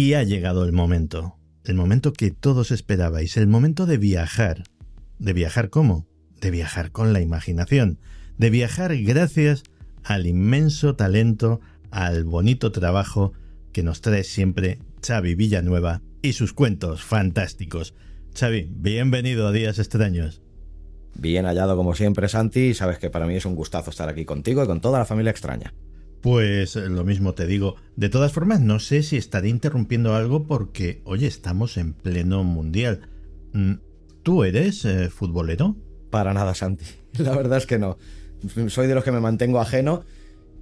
Y ha llegado el momento, el momento que todos esperabais, el momento de viajar. ¿De viajar cómo? De viajar con la imaginación, de viajar gracias al inmenso talento, al bonito trabajo que nos trae siempre Xavi Villanueva y sus cuentos fantásticos. Xavi, bienvenido a Días Extraños. Bien hallado como siempre, Santi, sabes que para mí es un gustazo estar aquí contigo y con toda la familia extraña. Pues eh, lo mismo te digo. De todas formas, no sé si estaré interrumpiendo algo porque, oye, estamos en pleno mundial. Mm, ¿Tú eres eh, futbolero? Para nada, Santi. La verdad es que no. Soy de los que me mantengo ajeno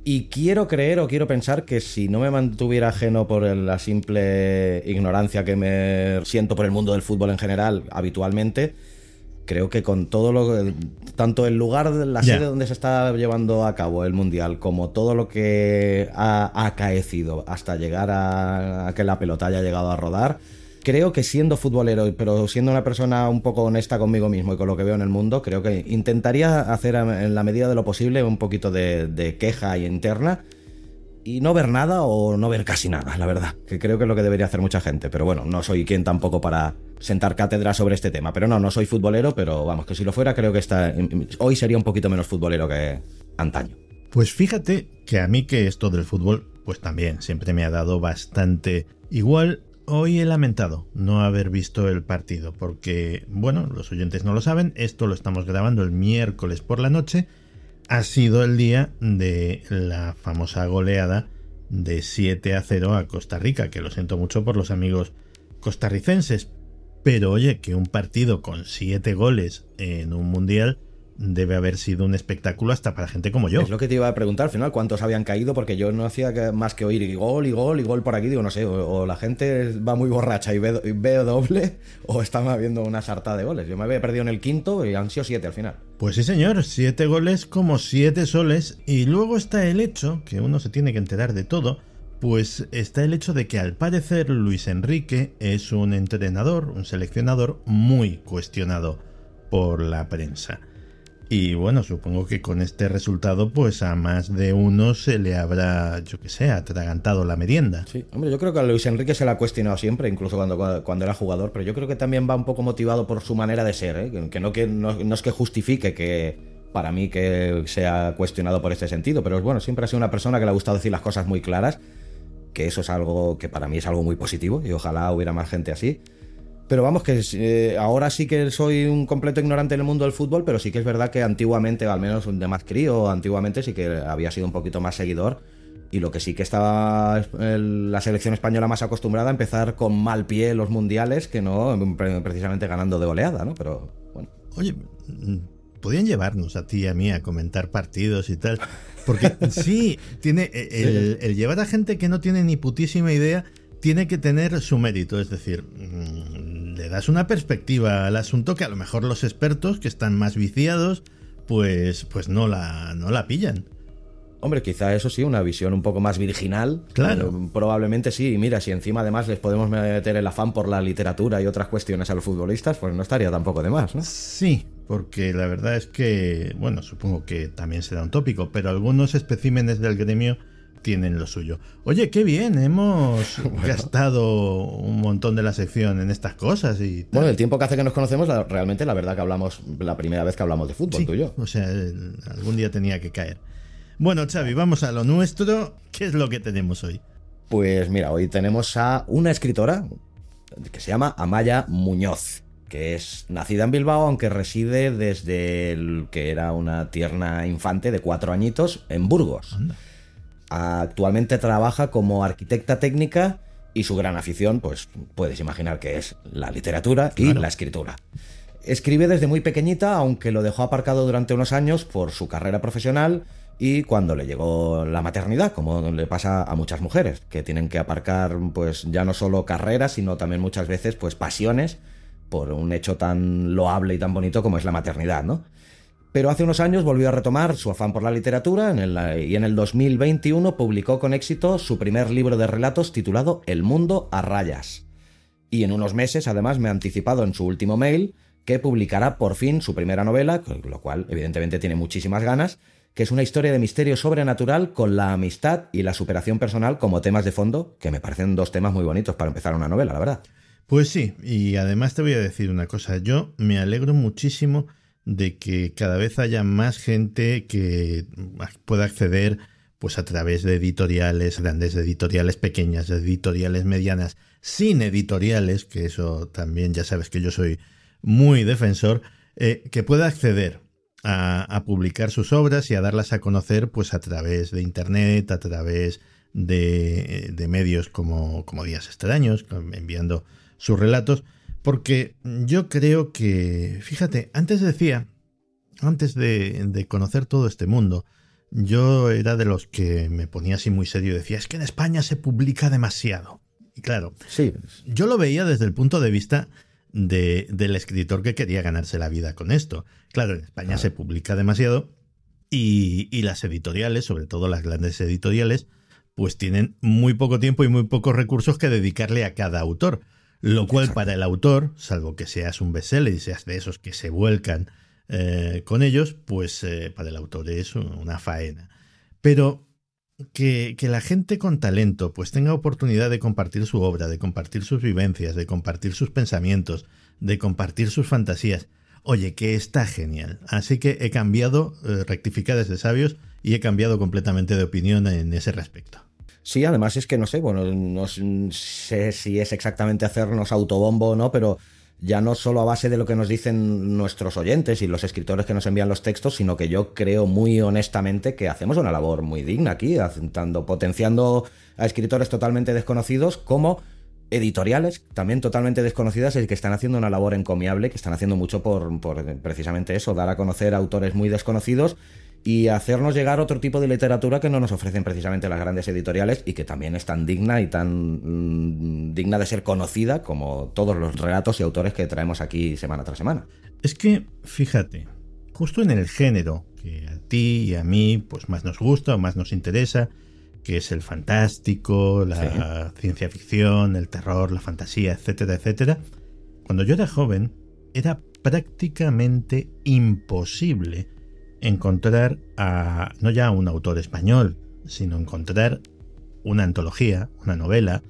y quiero creer o quiero pensar que si no me mantuviera ajeno por la simple ignorancia que me siento por el mundo del fútbol en general habitualmente, creo que con todo lo tanto el lugar la sede donde se está llevando a cabo el mundial como todo lo que ha acaecido hasta llegar a, que la pelota haya llegado a rodar creo que siendo futbolero pero siendo una persona un poco honesta conmigo mismo y con lo que veo en el mundo creo que intentaría hacer en la medida de lo posible un poquito de, de queja interna y no ver nada o no ver casi nada, la verdad, que creo que es lo que debería hacer mucha gente, pero bueno, no soy quien tampoco para sentar cátedra sobre este tema, pero no, no soy futbolero, pero vamos, que si lo fuera creo que está, hoy sería un poquito menos futbolero que antaño. Pues fíjate que a mí que esto del fútbol, pues también siempre me ha dado bastante igual. Hoy he lamentado no haber visto el partido, porque, bueno, los oyentes no lo saben, esto lo estamos grabando el miércoles por la noche, ha sido el día de la famosa goleada de 7 a 0 a Costa Rica, que lo siento mucho por los amigos costarricenses. Pero oye, que un partido con 7 goles en un mundial debe haber sido un espectáculo hasta para gente como yo. Es lo que te iba a preguntar al final, cuántos habían caído, porque yo no hacía más que oír y gol y gol y gol por aquí, digo, no sé, o, la gente va muy borracha y ve, doble, o estaba viendo una sarta de goles. Yo me había perdido en el quinto y han sido siete al final. Pues sí, señor, siete goles como siete soles, y luego está el hecho, que uno se tiene que enterar de todo, pues está el hecho de que al parecer Luis Enrique es un entrenador, un seleccionador muy cuestionado por la prensa. Y bueno, supongo que con este resultado, pues a más de uno se le habrá, yo que sé, atragantado la merienda. Sí, hombre, yo creo que a Luis Enrique se le ha cuestionado siempre, incluso cuando, cuando era jugador, pero yo creo que también va un poco motivado por su manera de ser, ¿eh? que, no, que no, es que justifique que para mí que sea cuestionado por este sentido, pero bueno, siempre ha sido una persona que le ha gustado decir las cosas muy claras, que eso es algo que para mí es algo muy positivo y ojalá hubiera más gente así. Pero vamos, que eh, ahora sí que soy un completo ignorante en el mundo del fútbol, pero sí que es verdad que antiguamente, al menos de más crío, antiguamente sí que había sido un poquito más seguidor. Y lo que sí que estaba la selección española más acostumbrada a empezar con mal pie los mundiales que no precisamente ganando de goleada, ¿no? Pero bueno. Oye, podían llevarnos a ti y a mí a comentar partidos y tal. Porque sí, tiene el, el llevar a gente que no tiene ni putísima idea tiene que tener su mérito, es decir, mm, le das una perspectiva al asunto que a lo mejor los expertos que están más viciados, pues, pues no, la, no la pillan. Hombre, quizá eso sí, una visión un poco más virginal. Claro. Eh, probablemente sí. Y mira, si encima además les podemos meter el afán por la literatura y otras cuestiones a los futbolistas, pues no estaría tampoco de más, ¿no? Sí, porque la verdad es que, bueno, supongo que también será un tópico, pero algunos especímenes del gremio tienen lo suyo. Oye, qué bien, hemos gastado un montón de la sección en estas cosas y Bueno, el tiempo que hace que nos conocemos, realmente la verdad que hablamos la primera vez que hablamos de fútbol, tú y yo. O sea, algún día tenía que caer. Bueno, Xavi, vamos a lo nuestro. ¿Qué es lo que tenemos hoy? Pues mira, hoy tenemos a una escritora que se llama Amaya Muñoz, que es nacida en Bilbao, aunque reside desde el que era una tierna infante de cuatro añitos en Burgos. Actualmente trabaja como arquitecta técnica y su gran afición, pues puedes imaginar que es la literatura y la escritura. Escribe desde muy pequeñita, aunque lo dejó aparcado durante unos años por su carrera profesional y cuando le llegó la maternidad, como le pasa a muchas mujeres, que tienen que aparcar pues ya no solo carreras, sino también muchas veces pues pasiones por un hecho tan loable y tan bonito como es la maternidad, ¿no? Pero hace unos años volvió a retomar su afán por la literatura y en el 2021 publicó con éxito su primer libro de relatos titulado El mundo a rayas. Y en unos meses, además, me ha anticipado en su último mail que publicará por fin su primera novela, lo cual evidentemente tiene muchísimas ganas, que es una historia de misterio sobrenatural con la amistad y la superación personal como temas de fondo, que me parecen dos temas muy bonitos para empezar una novela, la verdad. Pues sí, y además te voy a decir una cosa, yo me alegro muchísimo de que cada vez haya más gente que pueda acceder pues a través de editoriales grandes, de editoriales pequeñas, de editoriales medianas, sin editoriales, que eso también ya sabes que yo soy muy defensor, eh, que pueda acceder a, publicar sus obras y a darlas a conocer pues a través de internet, a través de, de medios como, como Días Extraños, enviando sus relatos, porque yo creo que, fíjate, antes decía, antes de, conocer todo este mundo, yo era de los que me ponía así muy serio y decía, es que en España se publica demasiado. Y claro, sí. yo lo veía desde el punto de vista de, del escritor que quería ganarse la vida con esto. Claro, en España se publica demasiado y, y, las editoriales, sobre todo las grandes editoriales, pues tienen muy poco tiempo y muy pocos recursos que dedicarle a cada autor. Lo cual para el autor, salvo que seas un bestseller y seas de esos que se vuelcan eh, con ellos, pues eh, para el autor es una faena. Pero que, que, la gente con talento pues tenga oportunidad de compartir su obra, de compartir sus vivencias, de compartir sus pensamientos, de compartir sus fantasías. Oye, que está genial. Así que he cambiado, eh, rectificadas de sabios, y he cambiado completamente de opinión en ese respecto. Sí, además es que no sé, bueno, no sé si es exactamente hacernos autobombo o no, pero ya no solo a base de lo que nos dicen nuestros oyentes y los escritores que nos envían los textos, sino que yo creo muy honestamente que hacemos una labor muy digna aquí, tanto potenciando a escritores totalmente desconocidos como editoriales también totalmente desconocidas y que están haciendo una labor encomiable, que están haciendo mucho por, por precisamente eso, dar a conocer autores muy desconocidos y hacernos llegar otro tipo de literatura que no nos ofrecen precisamente las grandes editoriales y que también es tan digna y tan mm, digna de ser conocida como todos los relatos y autores que traemos aquí semana tras semana. Es que, fíjate, justo en el género que a ti y a mí pues más nos gusta o más nos interesa, que es el fantástico, la ciencia ficción, el terror, la fantasía, etcétera, etcétera, cuando yo era joven era prácticamente imposible encontrar a no ya un autor español, sino encontrar una antología, una novela,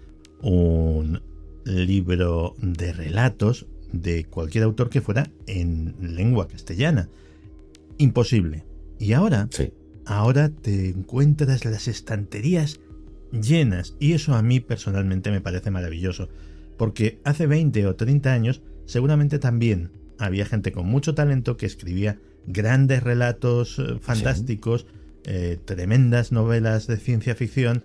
un libro de relatos de cualquier autor que fuera en lengua castellana. Imposible. Y ahora, sí. ahora te encuentras las estanterías llenas. Y eso a mí personalmente me parece maravilloso. Porque hace 20 o 30 años seguramente también había gente con mucho talento que escribía grandes relatos eh, fantásticos, eh, tremendas novelas de ciencia ficción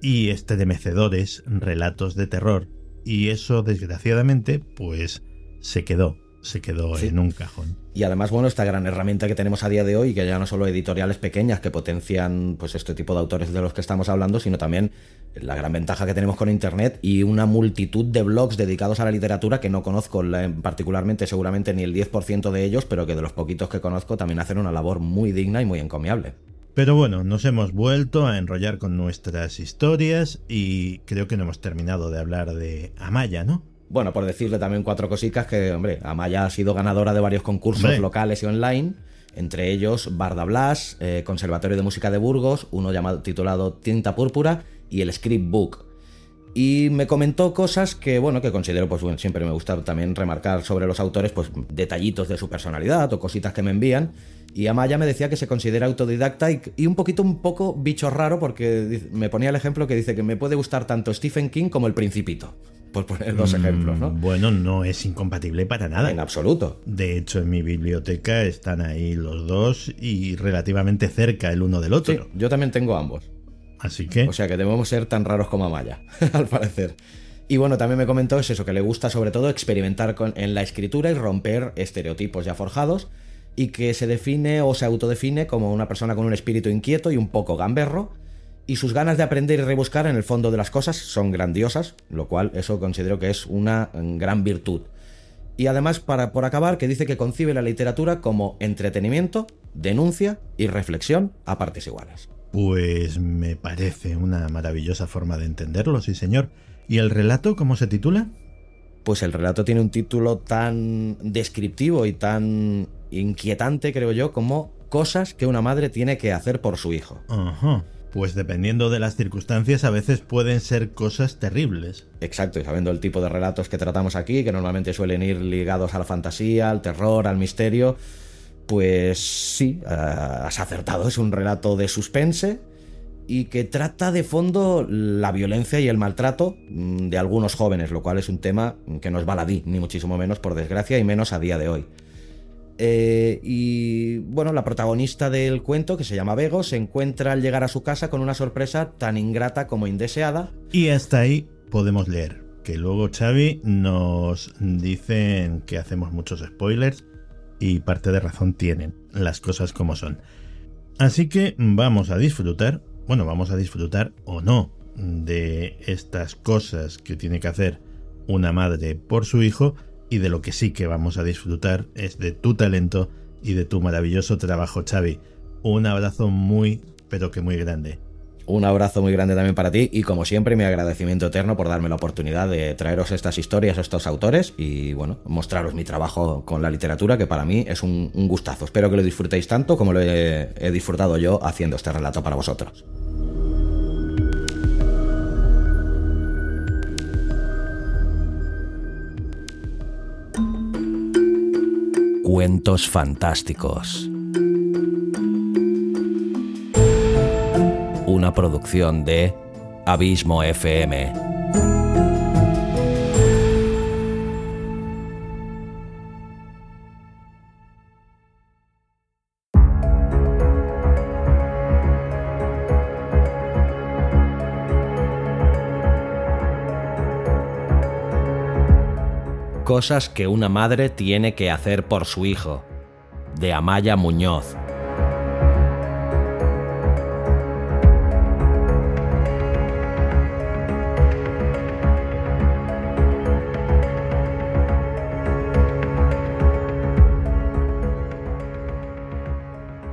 y estremecedores relatos de terror. Y eso, desgraciadamente, pues se quedó se quedó en un cajón. Y además, bueno, esta gran herramienta que tenemos a día de hoy, que ya no solo editoriales pequeñas que potencian pues este tipo de autores de los que estamos hablando, sino también la gran ventaja que tenemos con Internet y una multitud de blogs dedicados a la literatura que no conozco particularmente, seguramente ni el 10% de ellos, pero que de los poquitos que conozco también hacen una labor muy digna y muy encomiable. Pero bueno, nos hemos vuelto a enrollar con nuestras historias y creo que no hemos terminado de hablar de Amaya, ¿no? Bueno, por decirle también cuatro cositas que, hombre, Amaya ha sido ganadora de varios concursos locales y online, entre ellos Barda Blas, eh, Conservatorio de Música de Burgos, uno llamado titulado Tinta Púrpura y el Script Book. Y me comentó cosas que, bueno, que considero, pues bueno, siempre me gusta también remarcar sobre los autores, pues detallitos de su personalidad o cositas que me envían. Y Amaya me decía que se considera autodidacta y, y, un poquito, un poco bicho raro, porque me ponía el ejemplo que dice que me puede gustar tanto Stephen King como El Principito por poner dos mm, ejemplos, ¿no? Bueno, no es incompatible para nada. En absoluto. De hecho, en mi biblioteca están ahí los dos y relativamente cerca el uno del otro. yo también tengo ambos. Así que. O sea que debemos ser tan raros como Amaya, al parecer. Y bueno, también me comentó es eso, que le gusta sobre todo experimentar con, en la escritura y romper estereotipos ya forjados. y que se define o se autodefine como una persona con un espíritu inquieto y un poco gamberro, y sus ganas de aprender y rebuscar en el fondo de las cosas son grandiosas, lo cual eso considero que es una gran virtud. Y además, para, por acabar, que dice que concibe la literatura como entretenimiento, denuncia y reflexión a partes iguales. Pues me parece una maravillosa forma de entenderlo, sí señor. ¿Y el relato cómo se titula? Pues el relato tiene un título tan descriptivo y tan inquietante, creo yo, como Cosas que una madre tiene que hacer por su hijo. Ajá. Pues dependiendo de las circunstancias, a veces pueden ser cosas terribles. Exacto, y sabiendo el tipo de relatos que tratamos aquí, que normalmente suelen ir ligados a la fantasía, al terror, al misterio, pues sí, eh, has acertado, es un relato de suspense y que trata de fondo la violencia y el maltrato mm, de algunos jóvenes, lo cual es un tema que no es baladí, ni muchísimo menos, por desgracia, y menos a día de hoy. Eh, y bueno, la protagonista del cuento, que se llama Bego, se encuentra al llegar a su casa con una sorpresa tan ingrata como indeseada. Y hasta ahí podemos leer. Que luego Xavi nos dicen que hacemos muchos spoilers y parte de razón tienen las cosas como son. Así que vamos a disfrutar, bueno, vamos a disfrutar o no de estas cosas que tiene que hacer una madre por su hijo y de lo que sí que vamos a disfrutar es de tu talento y de tu maravilloso trabajo, Xavi. Un abrazo muy, pero que muy grande. Un abrazo muy grande también para ti y como siempre mi agradecimiento eterno por darme la oportunidad de traeros estas historias, estos autores y bueno, mostraros mi trabajo con la literatura que para mí es un, gustazo. Espero que lo disfrutéis tanto como lo he disfrutado yo haciendo este relato para vosotros. Cuentos fantásticos. Una producción de Abismo FM. Cosas que una madre tiene que hacer por su hijo, de Amaya Muñoz.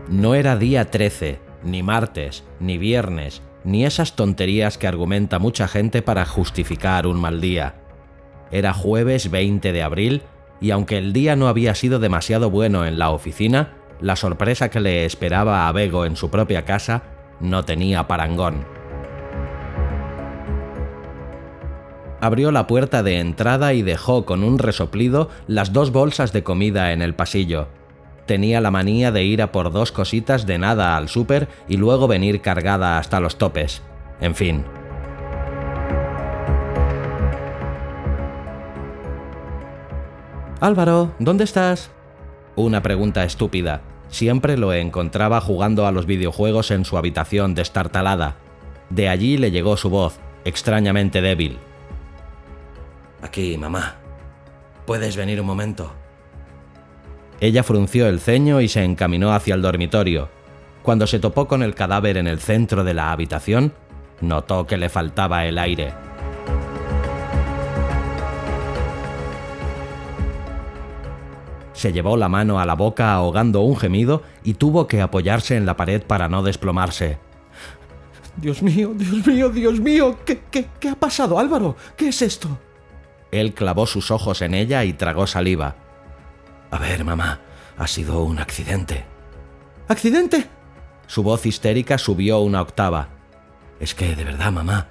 No era día 13, ni martes, ni viernes, ni esas tonterías que argumenta mucha gente para justificar un mal día. Era jueves 20 de abril y aunque el día no había sido demasiado bueno en la oficina, la sorpresa que le esperaba a Bego en su propia casa no tenía parangón. Abrió la puerta de entrada y dejó con un resoplido las dos bolsas de comida en el pasillo. Tenía la manía de ir a por dos cositas de nada al súper y luego venir cargada hasta los topes. En fin, Álvaro, ¿dónde estás? Una pregunta estúpida. Siempre lo encontraba jugando a los videojuegos en su habitación destartalada. De allí le llegó su voz, extrañamente débil. Aquí, mamá. ¿Puedes venir un momento? Ella frunció el ceño y se encaminó hacia el dormitorio. Cuando se topó con el cadáver en el centro de la habitación, notó que le faltaba el aire. Se llevó la mano a la boca ahogando un gemido y tuvo que apoyarse en la pared para no desplomarse. Dios mío, Dios mío, Dios mío, ¿qué, qué, qué ha pasado, Álvaro? ¿Qué es esto? Él clavó sus ojos en ella y tragó saliva. A ver, mamá, ha sido un accidente. ¿Accidente? Su voz histérica subió una octava. Es que, de verdad, mamá.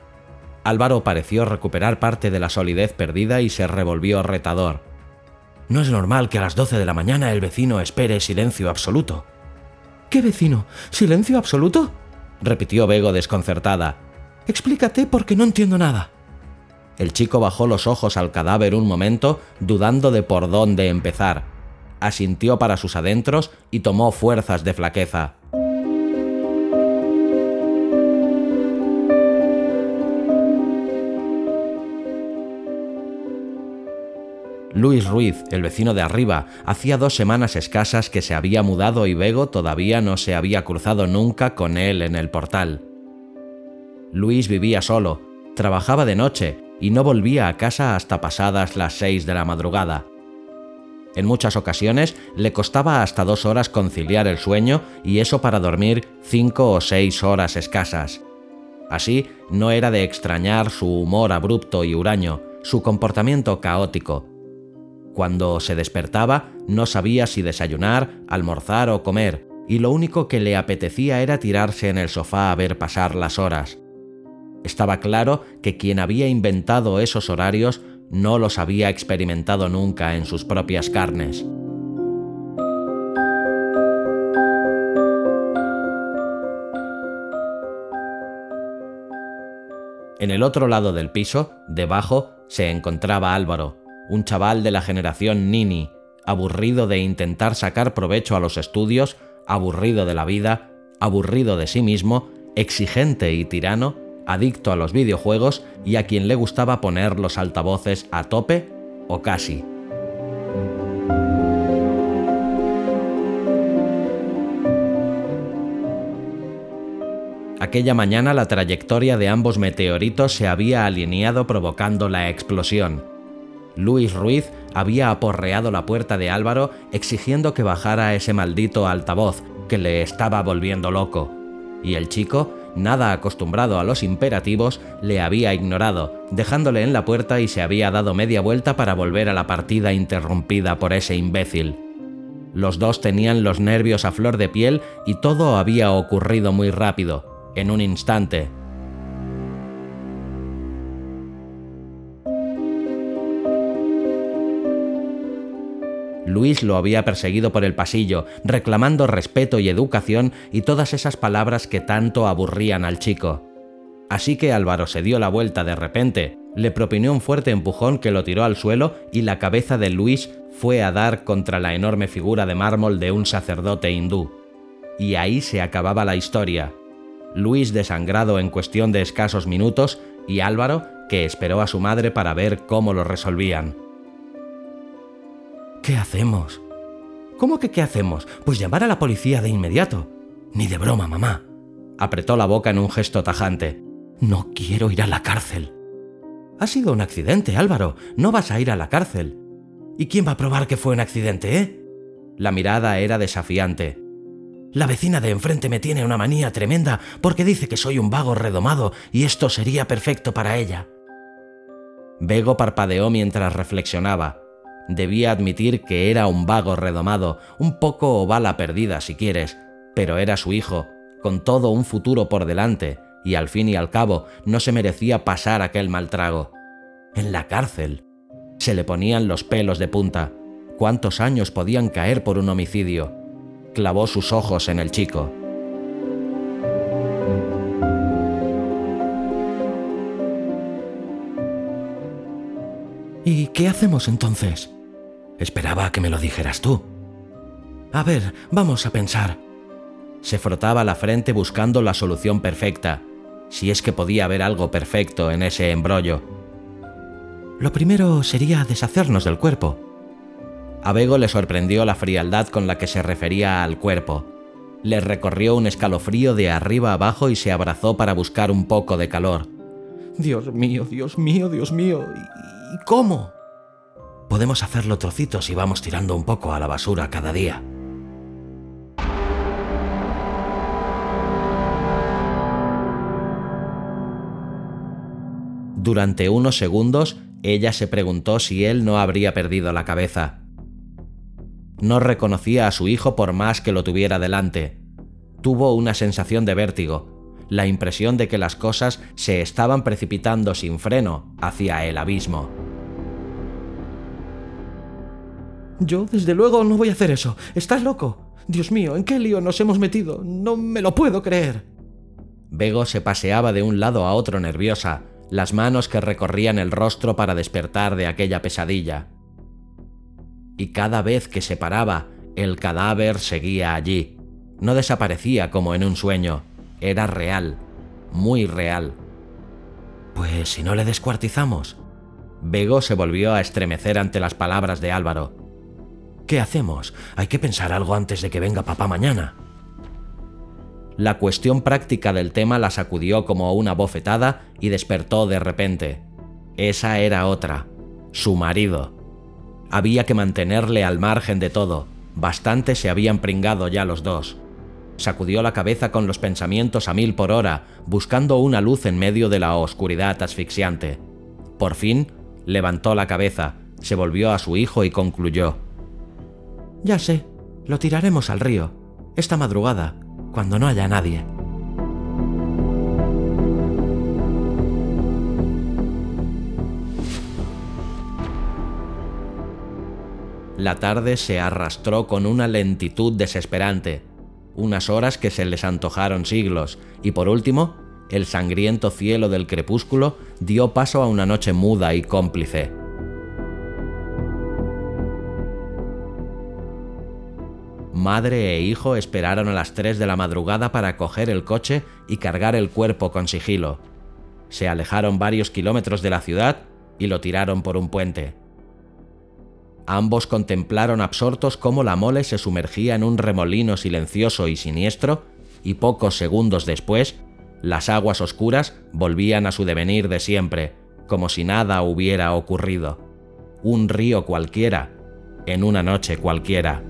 Álvaro pareció recuperar parte de la solidez perdida y se revolvió retador. No es normal que a las 12 de la mañana el vecino espere silencio absoluto. ¿Qué vecino? ¿Silencio absoluto? repitió Bego desconcertada. Explícate porque no entiendo nada. El chico bajó los ojos al cadáver un momento, dudando de por dónde empezar. Asintió para sus adentros y tomó fuerzas de flaqueza. Luis Ruiz, el vecino de arriba, hacía dos semanas escasas que se había mudado y Bego todavía no se había cruzado nunca con él en el portal. Luis vivía solo, trabajaba de noche y no volvía a casa hasta pasadas las seis de la madrugada. En muchas ocasiones le costaba hasta dos horas conciliar el sueño y eso para dormir cinco o seis horas escasas. Así, no era de extrañar su humor abrupto y huraño, su comportamiento caótico. Cuando se despertaba, no sabía si desayunar, almorzar o comer, y lo único que le apetecía era tirarse en el sofá a ver pasar las horas. Estaba claro que quien había inventado esos horarios no los había experimentado nunca en sus propias carnes. En el otro lado del piso, debajo, se encontraba Álvaro, un chaval de la generación Nini, aburrido de intentar sacar provecho a los estudios, aburrido de la vida, aburrido de sí mismo, exigente y tirano, adicto a los videojuegos y a quien le gustaba poner los altavoces a tope o casi. Aquella mañana la trayectoria de ambos meteoritos se había alineado provocando la explosión. Luis Ruiz había aporreado la puerta de Álvaro exigiendo que bajara ese maldito altavoz que le estaba volviendo loco. Y el chico nada acostumbrado a los imperativos, le había ignorado, dejándole en la puerta y se había dado media vuelta para volver a la partida interrumpida por ese imbécil. Los dos tenían los nervios a flor de piel y todo había ocurrido muy rápido, en un instante, Luis lo había perseguido por el pasillo, reclamando respeto y educación y todas esas palabras que tanto aburrían al chico. Así que Álvaro se dio la vuelta de repente, le propinó un fuerte empujón que lo tiró al suelo y la cabeza de Luis fue a dar contra la enorme figura de mármol de un sacerdote hindú. Y ahí se acababa la historia. Luis desangrado en cuestión de escasos minutos y Álvaro que esperó a su madre para ver cómo lo resolvían. ¿Qué hacemos? ¿Cómo que qué hacemos? Pues llamar a la policía de inmediato. Ni de broma, mamá. Apretó la boca en un gesto tajante. No quiero ir a la cárcel. Ha sido un accidente, Álvaro. No vas a ir a la cárcel. ¿Y quién va a probar que fue un accidente, eh? La mirada era desafiante. La vecina de enfrente me tiene una manía tremenda porque dice que soy un vago redomado y esto sería perfecto para ella. Bego parpadeó mientras reflexionaba. Debía admitir que era un vago redomado, un poco bala perdida si quieres, pero era su hijo, con todo un futuro por delante, y al fin y al cabo no se merecía pasar aquel mal trago. En la cárcel. Se le ponían los pelos de punta. ¿Cuántos años podían caer por un homicidio? Clavó sus ojos en el chico. ¿Y qué hacemos entonces? Esperaba que me lo dijeras tú. A ver, vamos a pensar. Se frotaba la frente buscando la solución perfecta, si es que podía haber algo perfecto en ese embrollo. Lo primero sería deshacernos del cuerpo. A Bego le sorprendió la frialdad con la que se refería al cuerpo. Le recorrió un escalofrío de arriba abajo y se abrazó para buscar un poco de calor. Dios mío, Dios mío, Dios mío. ¿Y cómo? Podemos hacerlo trocitos y vamos tirando un poco a la basura cada día. Durante unos segundos, ella se preguntó si él no habría perdido la cabeza. No reconocía a su hijo por más que lo tuviera delante. Tuvo una sensación de vértigo, la impresión de que las cosas se estaban precipitando sin freno hacia el abismo. Yo, desde luego, no voy a hacer eso. ¿Estás loco? Dios mío, ¿en qué lío nos hemos metido? No me lo puedo creer. Bego se paseaba de un lado a otro nerviosa, las manos que recorrían el rostro para despertar de aquella pesadilla. Y cada vez que se paraba, el cadáver seguía allí. No desaparecía como en un sueño. Era real, muy real. Pues si no le descuartizamos, Bego se volvió a estremecer ante las palabras de Álvaro. ¿Qué hacemos? Hay que pensar algo antes de que venga papá mañana. La cuestión práctica del tema la sacudió como una bofetada y despertó de repente. Esa era otra, su marido. Había que mantenerle al margen de todo, bastante se habían pringado ya los dos. Sacudió la cabeza con los pensamientos a mil por hora, buscando una luz en medio de la oscuridad asfixiante. Por fin, levantó la cabeza, se volvió a su hijo y concluyó. Ya sé, lo tiraremos al río, esta madrugada, cuando no haya nadie. La tarde se arrastró con una lentitud desesperante, unas horas que se les antojaron siglos, y por último, el sangriento cielo del crepúsculo dio paso a una noche muda y cómplice. Madre e hijo esperaron a las 3 de la madrugada para coger el coche y cargar el cuerpo con sigilo. Se alejaron varios kilómetros de la ciudad y lo tiraron por un puente. Ambos contemplaron absortos cómo la mole se sumergía en un remolino silencioso y siniestro, y pocos segundos después, las aguas oscuras volvían a su devenir de siempre, como si nada hubiera ocurrido. Un río cualquiera, en una noche cualquiera.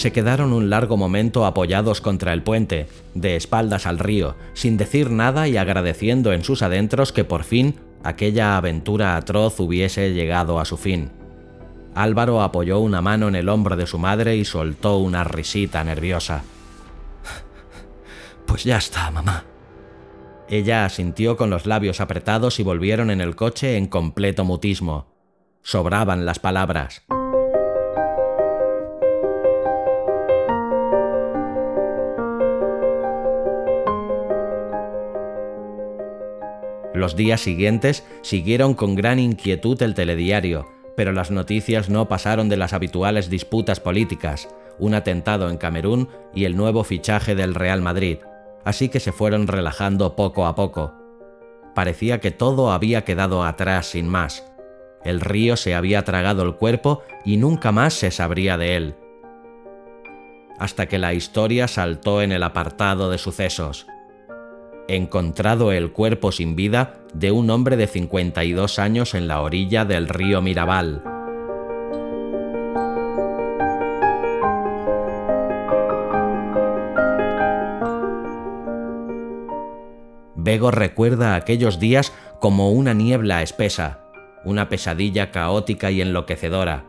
Se quedaron un largo momento apoyados contra el puente, de espaldas al río, sin decir nada y agradeciendo en sus adentros que por fin aquella aventura atroz hubiese llegado a su fin. Álvaro apoyó una mano en el hombro de su madre y soltó una risita nerviosa. Pues ya está, mamá. Ella asintió con los labios apretados y volvieron en el coche en completo mutismo. Sobraban las palabras. Los días siguientes siguieron con gran inquietud el telediario, pero las noticias no pasaron de las habituales disputas políticas, un atentado en Camerún y el nuevo fichaje del Real Madrid, así que se fueron relajando poco a poco. Parecía que todo había quedado atrás sin más. El río se había tragado el cuerpo y nunca más se sabría de él. Hasta que la historia saltó en el apartado de sucesos encontrado el cuerpo sin vida de un hombre de 52 años en la orilla del río Mirabal. Bego recuerda aquellos días como una niebla espesa, una pesadilla caótica y enloquecedora.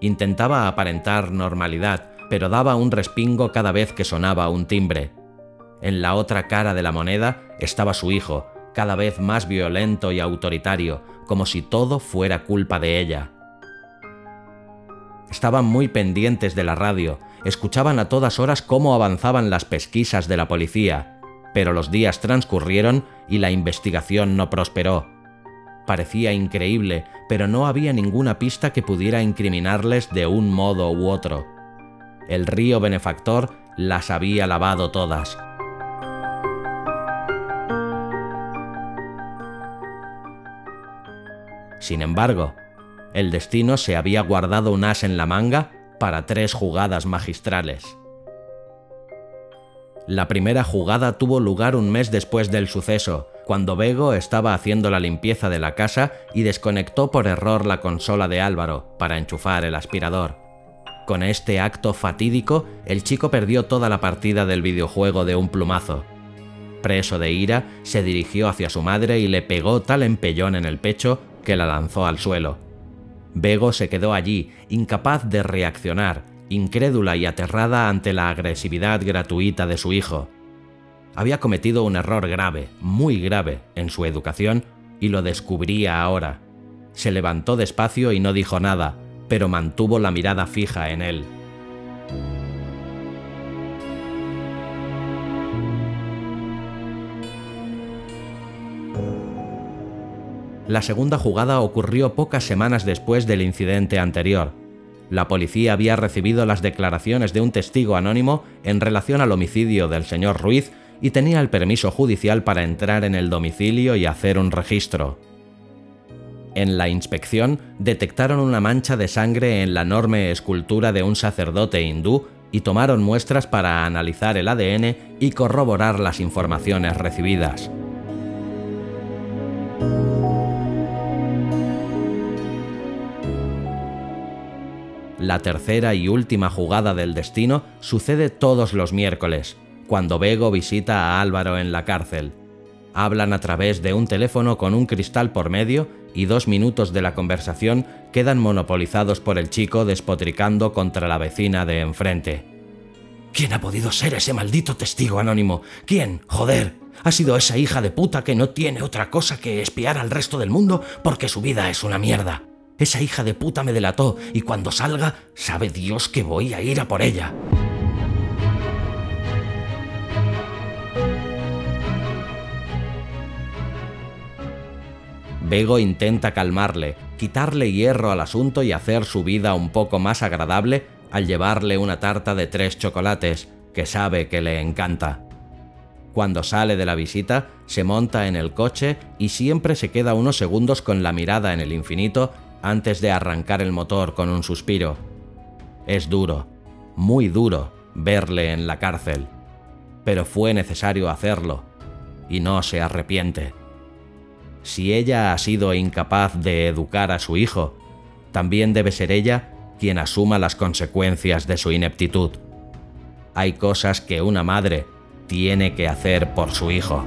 Intentaba aparentar normalidad, pero daba un respingo cada vez que sonaba un timbre. En la otra cara de la moneda estaba su hijo, cada vez más violento y autoritario, como si todo fuera culpa de ella. Estaban muy pendientes de la radio, escuchaban a todas horas cómo avanzaban las pesquisas de la policía, pero los días transcurrieron y la investigación no prosperó. Parecía increíble, pero no había ninguna pista que pudiera incriminarles de un modo u otro. El río benefactor las había lavado todas. Sin embargo, el destino se había guardado un as en la manga para tres jugadas magistrales. La primera jugada tuvo lugar un mes después del suceso, cuando Bego estaba haciendo la limpieza de la casa y desconectó por error la consola de Álvaro para enchufar el aspirador. Con este acto fatídico, el chico perdió toda la partida del videojuego de un plumazo. Preso de ira, se dirigió hacia su madre y le pegó tal empellón en el pecho que la lanzó al suelo. Bego se quedó allí, incapaz de reaccionar, incrédula y aterrada ante la agresividad gratuita de su hijo. Había cometido un error grave, muy grave, en su educación y lo descubría ahora. Se levantó despacio y no dijo nada, pero mantuvo la mirada fija en él. La segunda jugada ocurrió pocas semanas después del incidente anterior. la policía había recibido las declaraciones de un testigo anónimo en relación al homicidio del señor Ruiz y tenía el permiso judicial para entrar en el domicilio y hacer un registro. En la inspección detectaron una mancha de sangre en la enorme escultura de un sacerdote hindú y tomaron muestras para analizar el ADN y corroborar las informaciones recibidas. La tercera y última jugada del destino sucede todos los miércoles, cuando Bego visita a Álvaro en la cárcel. Hablan a través de un teléfono con un cristal por medio y dos minutos de la conversación quedan monopolizados por el chico despotricando contra la vecina de enfrente. ¿Quién ha podido ser ese maldito testigo anónimo? ¿Quién? Joder. Ha sido esa hija de puta que no tiene otra cosa que espiar al resto del mundo porque su vida es una mierda. Esa hija de puta me delató y cuando salga, sabe Dios que voy a ir a por ella. Bego intenta calmarle, quitarle hierro al asunto y hacer su vida un poco más agradable al llevarle una tarta de tres chocolates, que sabe que le encanta. Cuando sale de la visita, se monta en el coche y siempre se queda unos segundos con la mirada en el infinito antes de arrancar el motor con un suspiro. Es duro, muy duro, verle en la cárcel, pero fue necesario hacerlo, y no se arrepiente. Si ella ha sido incapaz de educar a su hijo, también debe ser ella quien asuma las consecuencias de su ineptitud. Hay cosas que una madre tiene que hacer por su hijo.